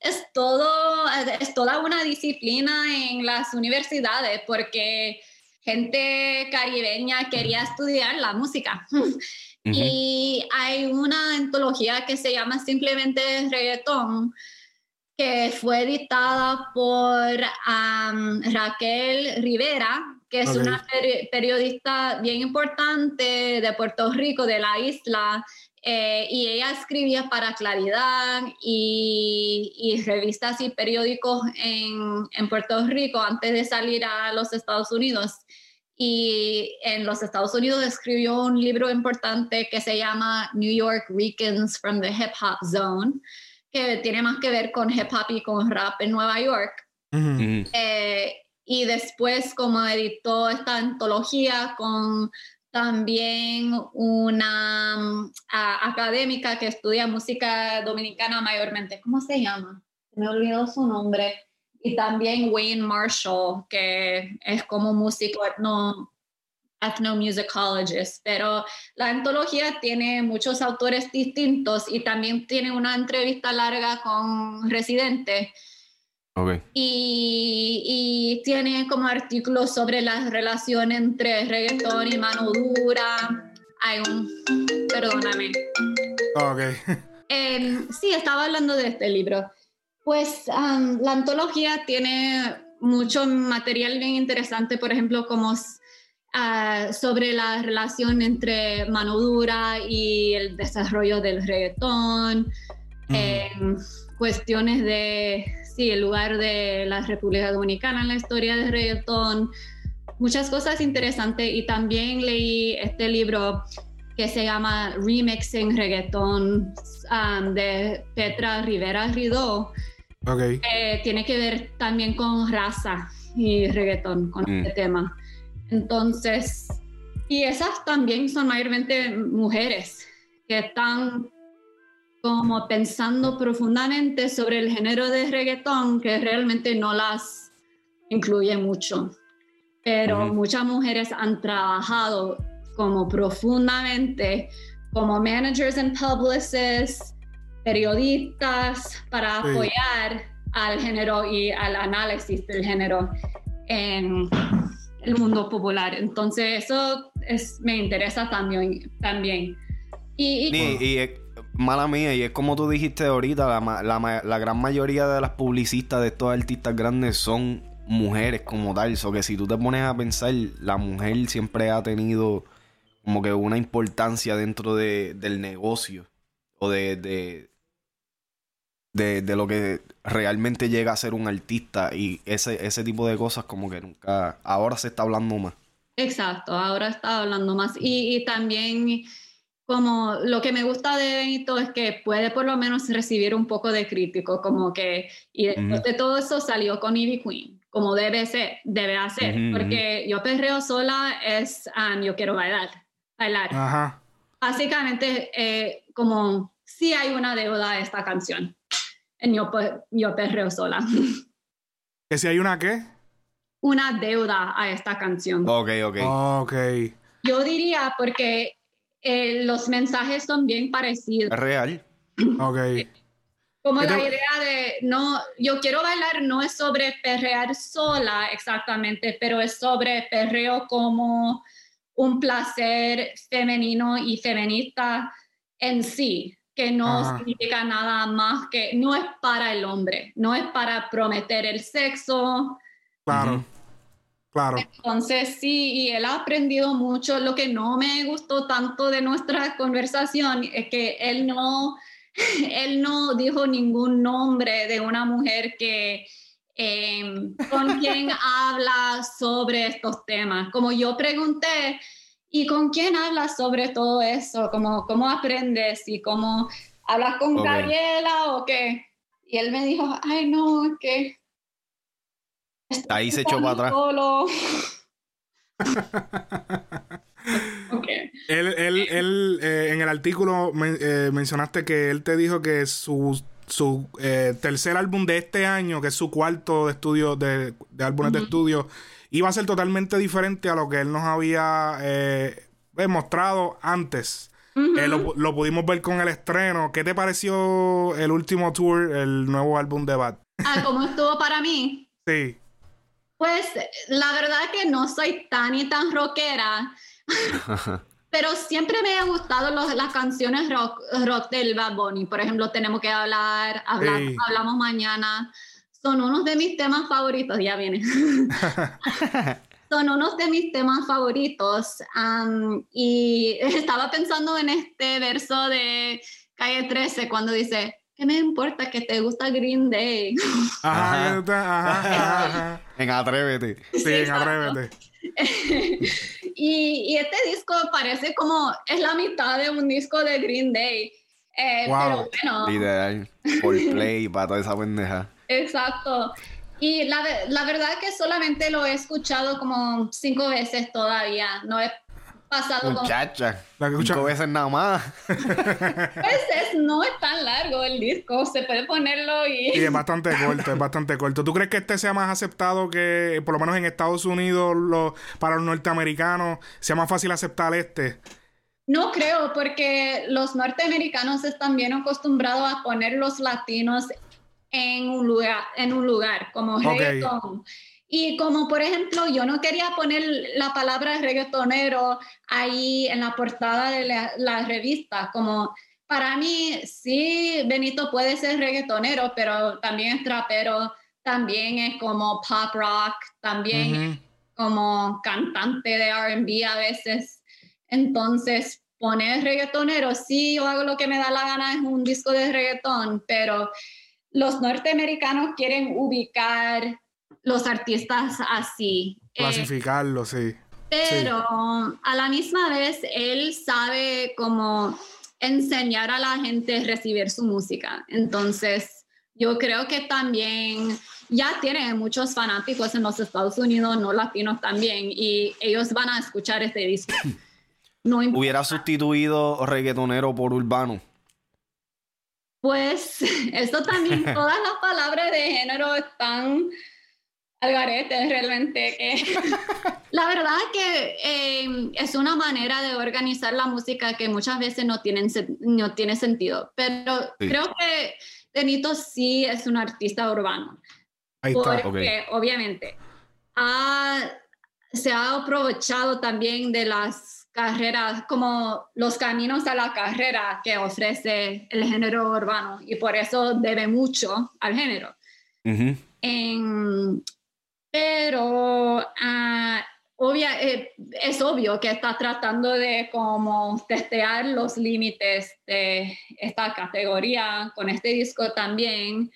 es, todo, es toda una disciplina en las universidades porque gente caribeña quería estudiar la música. Y hay una antología que se llama simplemente Reggaetón, que fue editada por Raquel Rivera, que es una periodista bien importante de Puerto Rico, de la isla, eh, y ella escribía para Claridad y, revistas y periódicos en, en, Puerto Rico antes de salir a los Estados Unidos. Y en los Estados Unidos escribió un libro importante que se llama New York Ricans from the Hip Hop Zone, que tiene más que ver con hip hop y con rap en Nueva York. Eh, y después como editó esta antología con también una mm, académica que estudia música dominicana mayormente. ¿Cómo se llama? Me olvidó su nombre. Y también Wayne Marshall, que es como músico etno, ethnomusicologist. Pero la antología tiene muchos autores distintos y también tiene una entrevista larga con residentes y, tiene como artículos sobre la relación entre reggaetón y mano dura. Hay un. Perdóname. Ok. <laughs> Em, sí, estaba hablando de este libro. Pues la antología tiene mucho material bien interesante, por ejemplo, como ah, sobre la relación entre mano dura y el desarrollo del reggaetón, em, cuestiones de sí, el lugar de la República Dominicana en la historia del reggaetón, muchas cosas interesantes y también leí este libro que se llama Remixing Reggaeton um, de Petra Rivera Ridó. Okay. tiene que ver también con raza y reggaetón, con mm. este tema. Entonces, y esas también son mayormente mujeres que están como pensando profundamente sobre el género de reggaetón que realmente no las incluye mucho. Pero muchas mujeres han trabajado como profundamente como managers and publicists, periodistas para apoyar al género y al análisis del género en el mundo popular. Entonces eso es, me interesa también. también. Y, y, mala mía, y es como tú dijiste ahorita, la, gran mayoría de las publicistas de estos artistas grandes son mujeres como tal. O que si tú te pones a pensar, la mujer siempre ha tenido como que una importancia dentro del negocio o de, de, de, lo que realmente llega a ser un artista y ese, ese tipo de cosas como que nunca, ahora se está hablando más. Exacto, ahora está hablando más. Y, y también como lo que me gusta de Benito es que puede por lo menos recibir un poco de crítico, como que, y después de todo eso salió con Ivy Queen, como debe ser, debe hacer, porque yo perreo sola es, um, yo quiero bailar, bailar. Ajá. Básicamente, eh, como si hay una deuda a esta canción, en yo, yo perreo sola. <laughs> ¿Que si hay una qué? Una deuda a esta canción. Ok, ok. Ok. Yo diría porque eh, los mensajes son bien parecidos. Real. <clears throat> Ok. Como la idea de, no, yo quiero bailar no es sobre perrear sola exactamente, pero es sobre perreo como un placer femenino y feminista en sí, que no significa nada más que, no es para el hombre, no es para prometer el sexo. Claro. Claro. Entonces sí, y él ha aprendido mucho. Lo que no me gustó tanto de nuestra <laughs> conversación es que él no, <laughs> él no dijo ningún nombre de una mujer que em, con quien <laughs> habla sobre estos temas. Como yo pregunté, ¿y con quién hablas sobre todo eso? Como, ¿Cómo aprendes? ¿Y cómo hablas con Gabriela o qué? Y él me dijo, ay no, que Ahí se echó para atrás. <laughs> Él, él, él eh, en el artículo eh, mencionaste que él te dijo que su, su eh, tercer álbum de este año, que es su cuarto de estudio, de, álbumes de estudio, iba a ser totalmente diferente a lo que él nos había eh, mostrado antes. Eh, lo, lo, pudimos ver con el estreno. ¿Qué te pareció el último tour, el nuevo álbum de Bad? Ah, ¿cómo estuvo para mí? Sí. Pues la verdad que no soy tan y tan rockera. <laughs> pero siempre me han gustado los, las canciones rock, rock del Bad Bunny. Por ejemplo, Tenemos que hablar, hablamos mañana. Son unos de mis temas favoritos, ya viene. <laughs> son unos de mis temas favoritos. y estaba pensando en este verso de Calle 13 cuando dice, ¿qué me importa que te gusta Green Day? Ajá, ajá, ajá, <laughs> En Atrévete. Sí, en Atrévete. <laughs> y, y, este disco parece como, es la mitad de un disco de Green Day. Eh, wow. Pero bueno. Literal. Por <laughs> play para toda esa pendeja. Exacto. Y la, la verdad que solamente lo he escuchado como cinco veces todavía. No he pasado Muchacha, cinco veces nada más. <laughs> Pues no es tan largo el disco, se puede ponerlo y... Y es bastante corto, es bastante corto. ¿Tú crees que este sea más aceptado que, por lo menos en Estados Unidos, lo, para los norteamericanos, sea más fácil aceptar este? No creo, porque los norteamericanos están bien acostumbrados a poner los latinos en un lugar, en un lugar como reggaeton. Y como por ejemplo, yo no quería poner la palabra reggaetonero ahí en la portada de la, revista, como para mí sí, Benito puede ser reggaetonero, pero también es trapero, también es como pop rock, también como cantante de RB a veces. Entonces, poner reggaetonero, sí, yo hago lo que me da la gana, es un disco de reggaetón, pero los norteamericanos quieren ubicar los artistas así. Eh, Clasificarlos, sí. Pero a la misma vez él sabe cómo enseñar a la gente a recibir su música. Entonces, yo creo que también ya tiene muchos fanáticos en los Estados Unidos, no latinos también, y ellos van a escuchar este disco. <clears throat> No Hubiera sustituido reggaetonero por urbano. Pues <laughs> esto también, <laughs> todas las palabras de género están al garete realmente. Que, <laughs> la verdad que eh, es una manera de organizar la música que muchas veces no, tienen, no tiene sentido, pero creo que Benito sí es un artista urbano. Ahí está. Porque obviamente se ha aprovechado también de las carreras, como los caminos a la carrera que ofrece el género urbano y por eso debe mucho al género. en, pero ah, obvia, eh, es obvio que está tratando de como testear los límites de esta categoría con este disco también,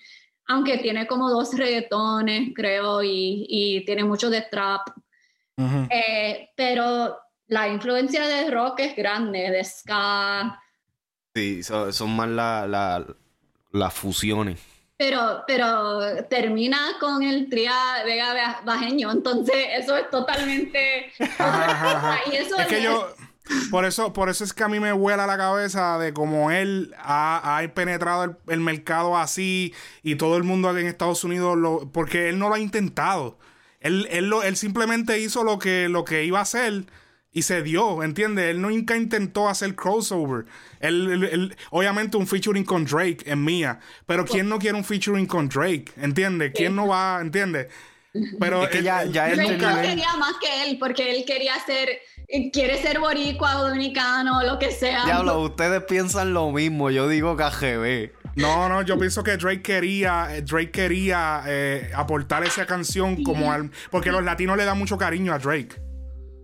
aunque tiene como dos reggaetones, creo, y, y tiene mucho de trap. Eh, pero la influencia de rock es grande, de ska. Sí, son, más las la, fusiones pero, pero termina con el tria Vega Bajeño, entonces eso es totalmente... es que yo... Por eso, por eso es que a mí me vuela la cabeza de cómo él ha, penetrado el, mercado así y todo el mundo aquí en Estados Unidos lo, porque él no lo ha intentado. Él, él, lo, él simplemente hizo lo que, lo que iba a hacer y se dio, ¿entiendes? Él nunca intentó hacer crossover. Él, obviamente un featuring con Drake es mía, pero ¿quién no quiere un featuring con Drake? ¿Entiendes? ¿Quién no va, ¿entiendes? Pero es que ya, ya él quería más que él, porque él quería ser, quiere ser boricua o dominicano, lo que sea. Diablo, ustedes piensan lo mismo, yo digo KGB. No, no, yo pienso que Drake quería, Drake quería eh, aportar esa canción como al, porque los latinos le dan mucho cariño a Drake.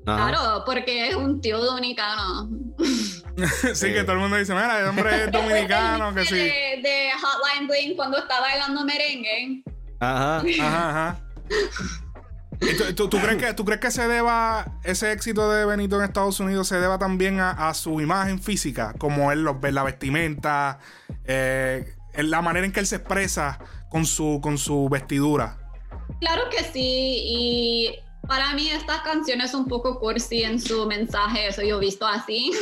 Claro, porque es un tío dominicano. <laughs> sí, que todo el mundo dice, mira, el hombre es <laughs> dominicano, que sí. De, Hotline Bling cuando estaba bailando merengue. Ajá, ajá, <laughs> ajá. tú, crees que, ¿Tú crees que se deba, ese éxito de Benito en Estados Unidos se deba también a, su imagen física? Como él, los, la vestimenta, eh, la manera en que él se expresa con su, con su vestidura. Claro que sí, y para mí esta canción es un poco cursi en su mensaje, eso yo he visto así. <laughs>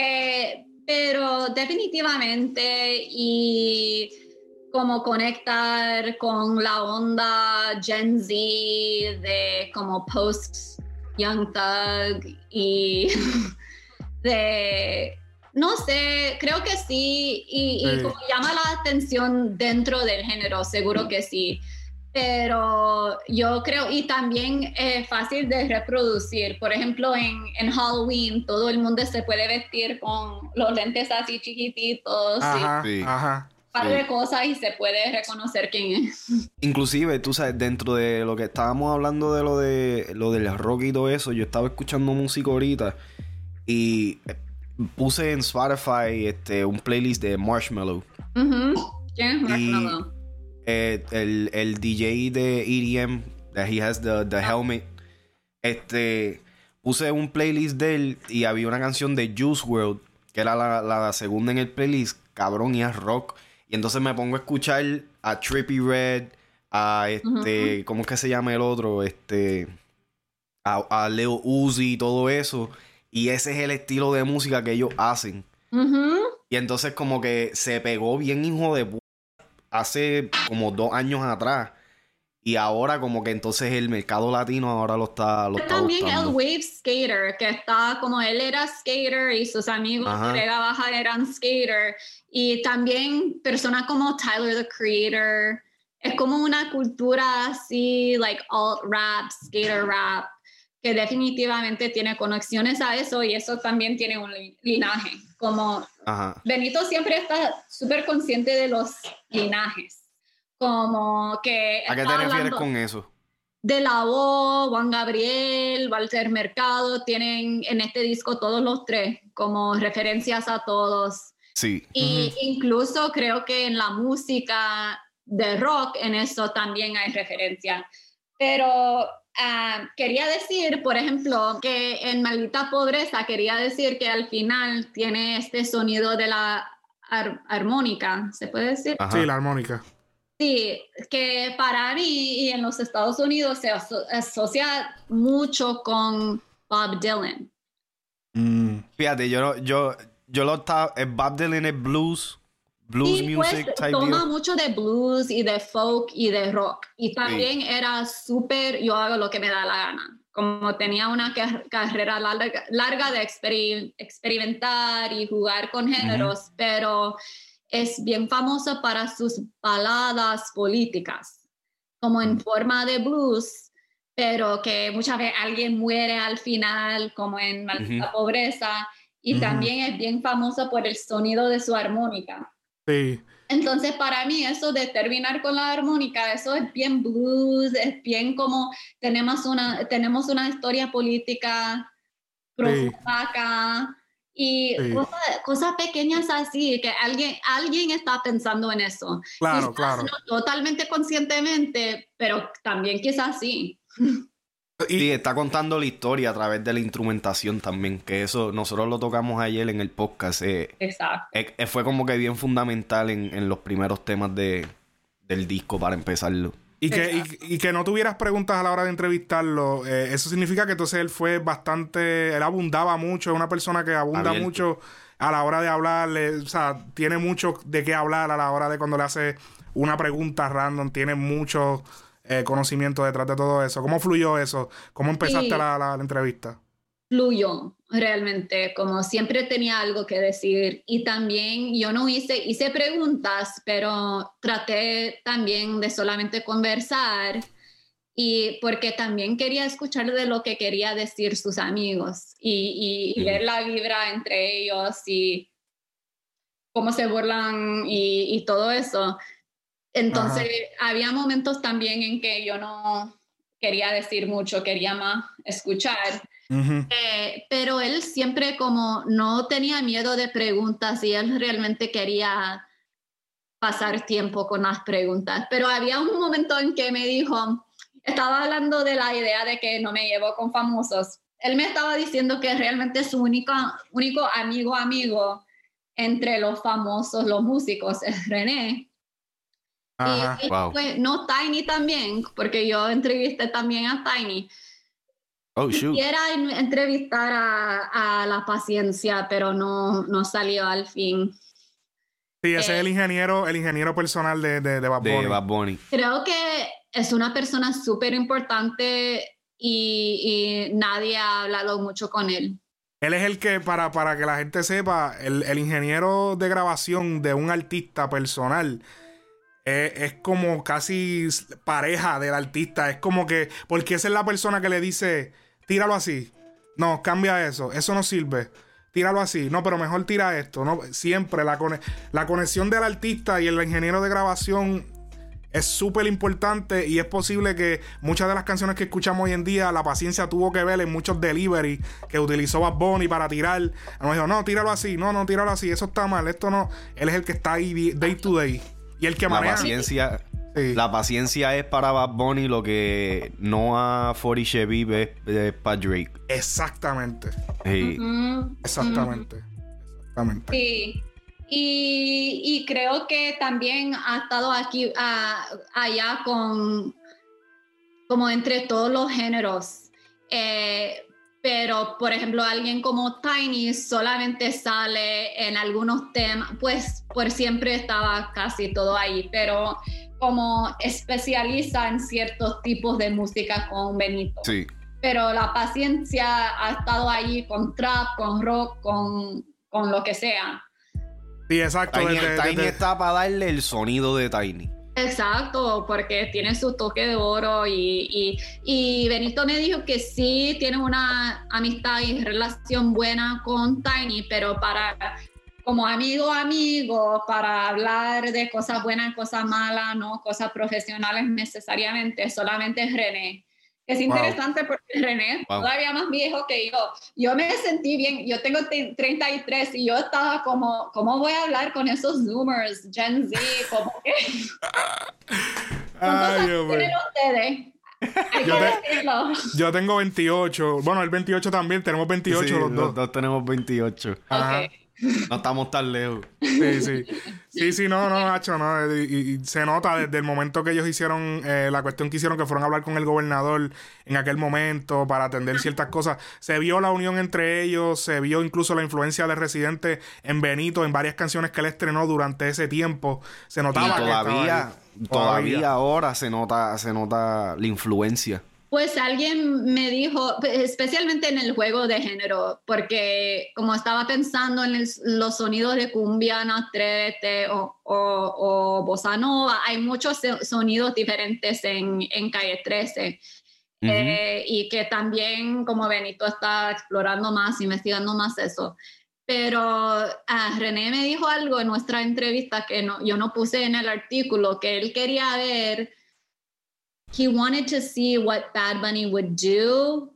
Eh, pero definitivamente y como conectar con la onda Gen Z de como post Young Thug y <laughs> de no sé, creo que sí, y, como llama la atención dentro del género, seguro que sí. Pero yo creo, y también es fácil de reproducir. Por ejemplo, en, en Halloween todo el mundo se puede vestir con los lentes así chiquititos. Ajá, ajá. Un par de cosas y se puede reconocer quién es. <laughs> Inclusive, tú sabes, dentro de lo que estábamos hablando de lo de lo del rock y todo eso, yo estaba escuchando música ahorita y puse en Spotify este, un playlist de Marshmallow. ¿Quién es Marshmallow? Eh, el, el, DJ de EDM, that he has the, the helmet. Este, puse un playlist de él y había una canción de Juice World, que era la, la segunda en el playlist, cabrón, y es rock. Y entonces me pongo a escuchar a Trippy Red, a este, ¿cómo es que se llama el otro? Este, a, a Leo Uzi y todo eso. Y ese es el estilo de música que ellos hacen. Y entonces como que se pegó bien hijo de hace como dos años atrás. Y ahora como que entonces el mercado latino ahora lo está lo También el wave skater, que está como él era skater y sus amigos de la baja eran skater. Y también personas como Tyler the Creator. Es como una cultura así, like alt rap, skater rap que definitivamente tiene conexiones a eso y eso también tiene un linaje. Como Benito siempre está súper consciente de los linajes. Como que... ¿A qué te refieres con eso? De la voz, Juan Gabriel, Walter Mercado, tienen en este disco todos los tres como referencias a todos. Sí. Y incluso creo que en la música de rock, en eso también hay referencia. Pero Ah, quería decir, por ejemplo, que en Maldita Pobreza quería decir que al final tiene este sonido de la armónica, ¿se puede decir? Sí, la armónica. Sí, que para mí y en los Estados Unidos se asocia mucho con Bob Dylan. Mm. Fíjate, yo, yo, yo lo estaba, Bob Dylan es blues, blues pues, music toma mucho de blues y de folk y de rock. Y también era súper yo hago lo que me da la gana. Como tenía una carrera larga, de experimentar y jugar con géneros pero es bien famoso para sus baladas políticas como en mm. forma de blues pero que muchas veces alguien muere al final como en la Pobreza. Y también es bien famoso por el sonido de su armónica entonces, para mí, eso de terminar con la armónica, eso es bien blues, es bien como tenemos una, tenemos una historia política profunda y cosas, pequeñas así, que alguien, alguien está pensando en eso. Claro, claro. totalmente conscientemente, pero también quizás sí. <laughs> Y está contando la historia a través de la instrumentación también, que eso nosotros lo tocamos ayer en el podcast. Eh, Exacto. Eh, eh, fue como que bien fundamental en, los primeros temas de, del disco para empezarlo. Y que, y, que no tuvieras preguntas a la hora de entrevistarlo, eso significa que entonces él fue bastante, él abundaba mucho, es una persona que abunda mucho a la hora de hablarle, o sea, tiene mucho de qué hablar a la hora de cuando le hace una pregunta random, tiene mucho eh, conocimiento detrás de todo eso. ¿Cómo fluyó eso? ¿Cómo empezaste la, la, entrevista? Fluyó realmente, como siempre tenía algo que decir y también yo no hice, hice preguntas, pero traté también de solamente conversar y porque también quería escuchar de lo que quería decir sus amigos y, y, ver la vibra entre ellos y cómo se burlan y, y todo eso. Entonces, había momentos también en que yo no quería decir mucho, quería más escuchar. Eh, pero él siempre como no tenía miedo de preguntas y él realmente quería pasar tiempo con las preguntas. Pero había un momento en que me dijo, estaba hablando de la idea de que no me llevo con famosos. Él me estaba diciendo que realmente su único, único amigo amigo entre los famosos, los músicos, es René y, pues, no Tiny también, porque yo entrevisté también a Tiny. Oh, Quisiera entrevistar a, La Paciencia, pero no, no salió al fin. Sí, ese es el eh, ingeniero, el ingeniero personal de, de, de, Bad, Bunny. Creo que es una persona súper importante y, nadie ha hablado mucho con él. Él es el que, para, para que la gente sepa, el, el ingeniero de grabación de un artista personal es, como casi pareja del artista. Es como que, porque esa es la persona que le dice, tíralo así. No, cambia eso. Eso no sirve. Tíralo así. No, pero mejor tira esto. No, siempre la, la conexión del artista y el ingeniero de grabación es súper importante y es posible que muchas de las canciones que escuchamos hoy en día, la paciencia tuvo que ver en muchos delivery que utilizó Bad Bunny para tirar. No, tíralo así, no, no, tíralo así, eso está mal, esto no. Él es el que está ahí day to day. Y el que la Paciencia, La paciencia es para Bad Bunny lo que no a Forty Chevy es, para Drake. Exactamente. Exactamente. Exactamente. Sí. Y, creo que también ha estado aquí, allá con, como entre todos los géneros. Eh, pero por ejemplo alguien como Tiny solamente sale en algunos temas, pues por siempre estaba casi todo ahí, pero como especializa en ciertos tipos de música con Benito. Sí. Pero la paciencia ha estado ahí con trap, con rock, con, con lo que sea. Sí, exacto. Tiny, Tiny está para darle el sonido de Tiny. Exacto, porque tiene su toque de oro y, y, Benito me dijo que sí tiene una amistad y relación buena con Tiny, pero para como amigo amigo, para hablar de cosas buenas, cosas malas, no cosas profesionales necesariamente, solamente es René. Es interesante porque <laughs> René, todavía más viejo que yo, yo me sentí bien, yo tengo 33 y yo estaba como, ¿cómo voy a hablar con esos Zoomers, Gen Z? Como que... <laughs> ¿Cuántos años tienen ustedes? Hay yo, que yo tengo 28. Bueno, el 28 también. Tenemos 28 los dos. Los dos tenemos 28. Okay. No estamos tan lejos. <laughs> Sí, sí. Sí, sí, no, no, Nacho, no. Y, se nota desde el momento que ellos hicieron, eh, la cuestión que hicieron, que fueron a hablar con el gobernador en aquel momento para atender ciertas cosas. Se vio la unión entre ellos, se vio incluso la influencia de Residente en Benito, en varias canciones que él estrenó durante ese tiempo. Se notaba todavía, todavía ahora se nota, se nota la influencia. Pues alguien me dijo, especialmente en el juego de género, porque como estaba pensando en los sonidos de cumbiana, trete o, o, bossa nova, hay muchos sonidos diferentes en, en Calle 13. Eh, y que también como Benito está explorando más, investigando más eso. Pero ah, René me dijo algo en nuestra entrevista que no, yo no puse en el artículo, que él quería ver he wanted to see what Bad Bunny would do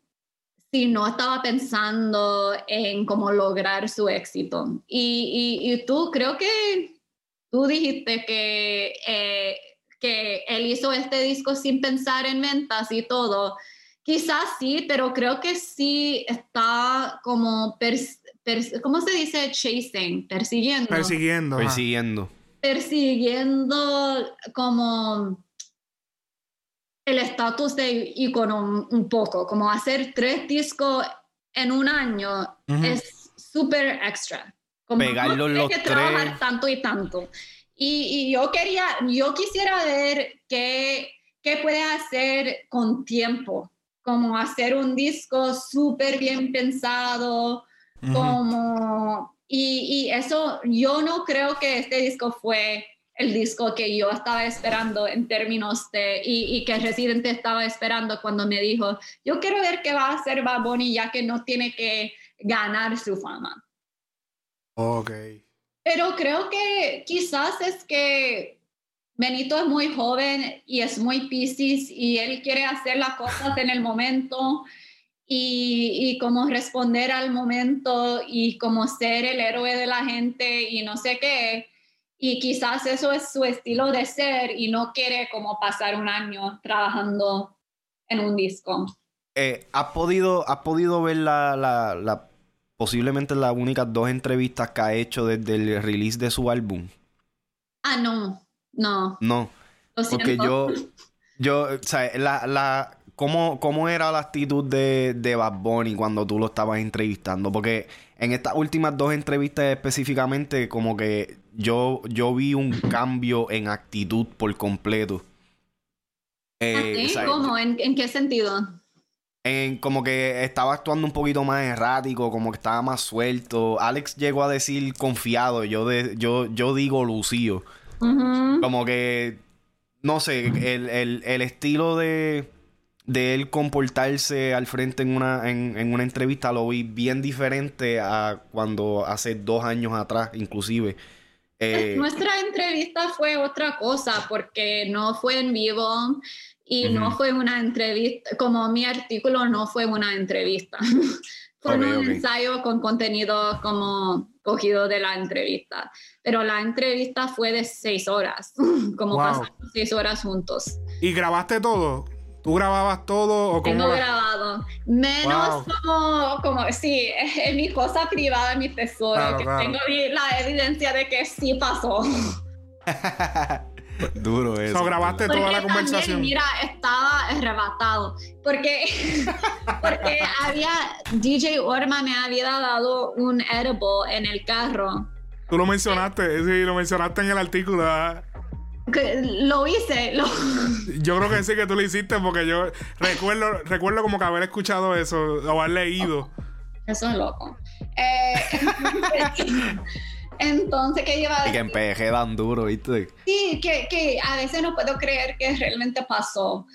si no estaba pensando en cómo lograr su éxito. Y, y, tú creo que tú dijiste que, eh, que él hizo este disco sin pensar en ventas y todo. Quizás sí, pero creo que sí está como, ¿cómo se dice? Chasing, persiguiendo. Persiguiendo. Persiguiendo. Persiguiendo como el estatus de icono un poco, como hacer tres discos en un año es súper extra. Como Pegarlo los que trabajar tanto y tanto. Y, y, yo quería, yo quisiera ver qué, qué puede hacer con tiempo, como hacer un disco súper bien pensado, como... Y, y eso, yo no creo que este disco fue el disco que yo estaba esperando en términos de, y, que Residente estaba esperando cuando me dijo, yo quiero ver qué va a hacer Bad Bunny ya que no tiene que ganar su fama. Ok. Pero creo que quizás es que Benito es muy joven y es muy piscis y él quiere hacer las cosas en el momento y, y como responder al momento y como ser el héroe de la gente y no sé qué y quizás eso es su estilo de ser y no quiere como pasar un año trabajando en un disco. Eh, ¿has, podido, ¿Has podido ver la, la, posiblemente las únicas dos entrevistas que ha hecho desde el release de su álbum? Ah, no, no. No. porque yo, <laughs> yo, o sea, la, la, ¿cómo, ¿cómo era la actitud de, de Bad Bunny cuando tú lo estabas entrevistando? Porque en estas últimas dos entrevistas específicamente, como que yo, yo vi un cambio en actitud por completo. Eh, ¿Cómo? ¿En, qué sentido? en como que estaba actuando un poquito más errático, como que estaba más suelto. Alex llegó a decir confiado, yo de, yo, yo digo lucido. Como que no sé, el, el, el estilo de, de él comportarse al frente en una, en, en, una entrevista lo vi bien diferente a cuando hace dos años atrás, inclusive. Eh, Nuestra entrevista fue otra cosa porque no fue en vivo y no fue una entrevista, como mi artículo no fue una entrevista. <laughs> fue un ensayo con contenido como cogido de la entrevista. Pero la entrevista fue de seis horas, <laughs> como pasamos seis horas juntos. ¿Y grabaste todo? ¿Tú grababas todo o cómo? Tengo grabado. Menos como, como, sí, <laughs> es, mi cosa privada, mi tesoro. que Tengo la evidencia de que sí pasó. <laughs> Duro eso. So, grabaste toda la conversación. mira, estaba arrebatado. Porque, <laughs> porque había. DJ Orma me había dado un edible en el carro. Tú lo mencionaste, sí, lo mencionaste en el artículo. Lo hice. Yo creo que sí que tú lo hiciste porque yo recuerdo, recuerdo como que haber escuchado eso o haber leído. Eso es loco. Eh, <laughs> entonces, ¿qué lleva? Y que en PG dan duro, ¿viste? Sí, que, que a veces no puedo creer que realmente pasó.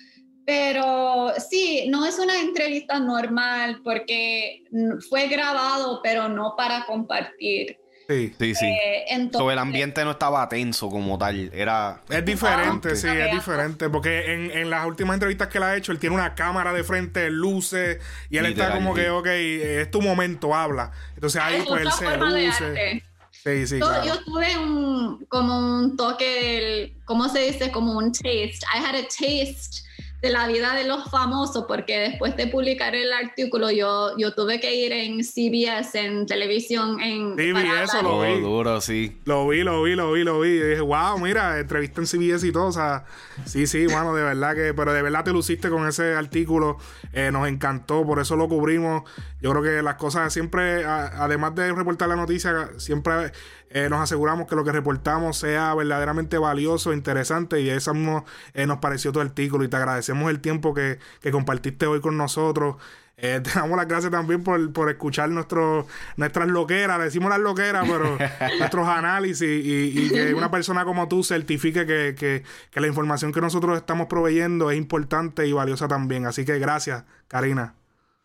Pero sí, no es una entrevista normal porque fue grabado, pero no para compartir. Sí, sí, sí. Eh, el ambiente no estaba tenso como tal, era... Es diferente, sí, es diferente, porque en, en, las últimas entrevistas que él ha hecho, él tiene una cámara de frente, luces, y él está como que, ok, es tu momento, habla. Entonces ahí pues él se luce. Sí, sí, yo, yo, tuve un, como un toque, ¿cómo se dice? Como un taste. I had a taste de la vida de los famosos, porque después de publicar el artículo yo, yo tuve que ir en CBS, en televisión, en... CBS, lo vi. duro, sí. Lo vi, lo vi, lo vi, lo vi. Y dije, wow, mira, entrevista en CBS y todo. O sea, sí, sí, bueno, de verdad que... Pero de verdad te luciste con ese artículo. Eh, nos encantó, por eso lo cubrimos. Yo creo que las cosas siempre, además de reportar la noticia, siempre eh, nos aseguramos que lo que reportamos sea verdaderamente valioso, interesante y eso mismo eh, nos pareció tu artículo y te agradecemos el tiempo que, compartiste hoy con nosotros. Eh, <laughs> te damos las gracias también por, escuchar nuestro, nuestras loqueras, decimos las loqueras, pero <laughs> nuestros análisis y, que una persona como tú certifique que, que, que la información que nosotros estamos proveyendo es importante y valiosa también. Así que gracias, Karina.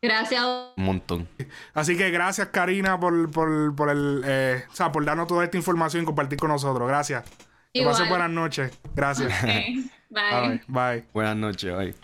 Gracias. Un montón. Así que gracias, Karina, por, por, por el, eh, o sea, por darnos toda esta información y compartir con nosotros. Gracias. Que buenas noches. Gracias. <laughs> Bye. Bye. Bye. Buenas noches. Bye.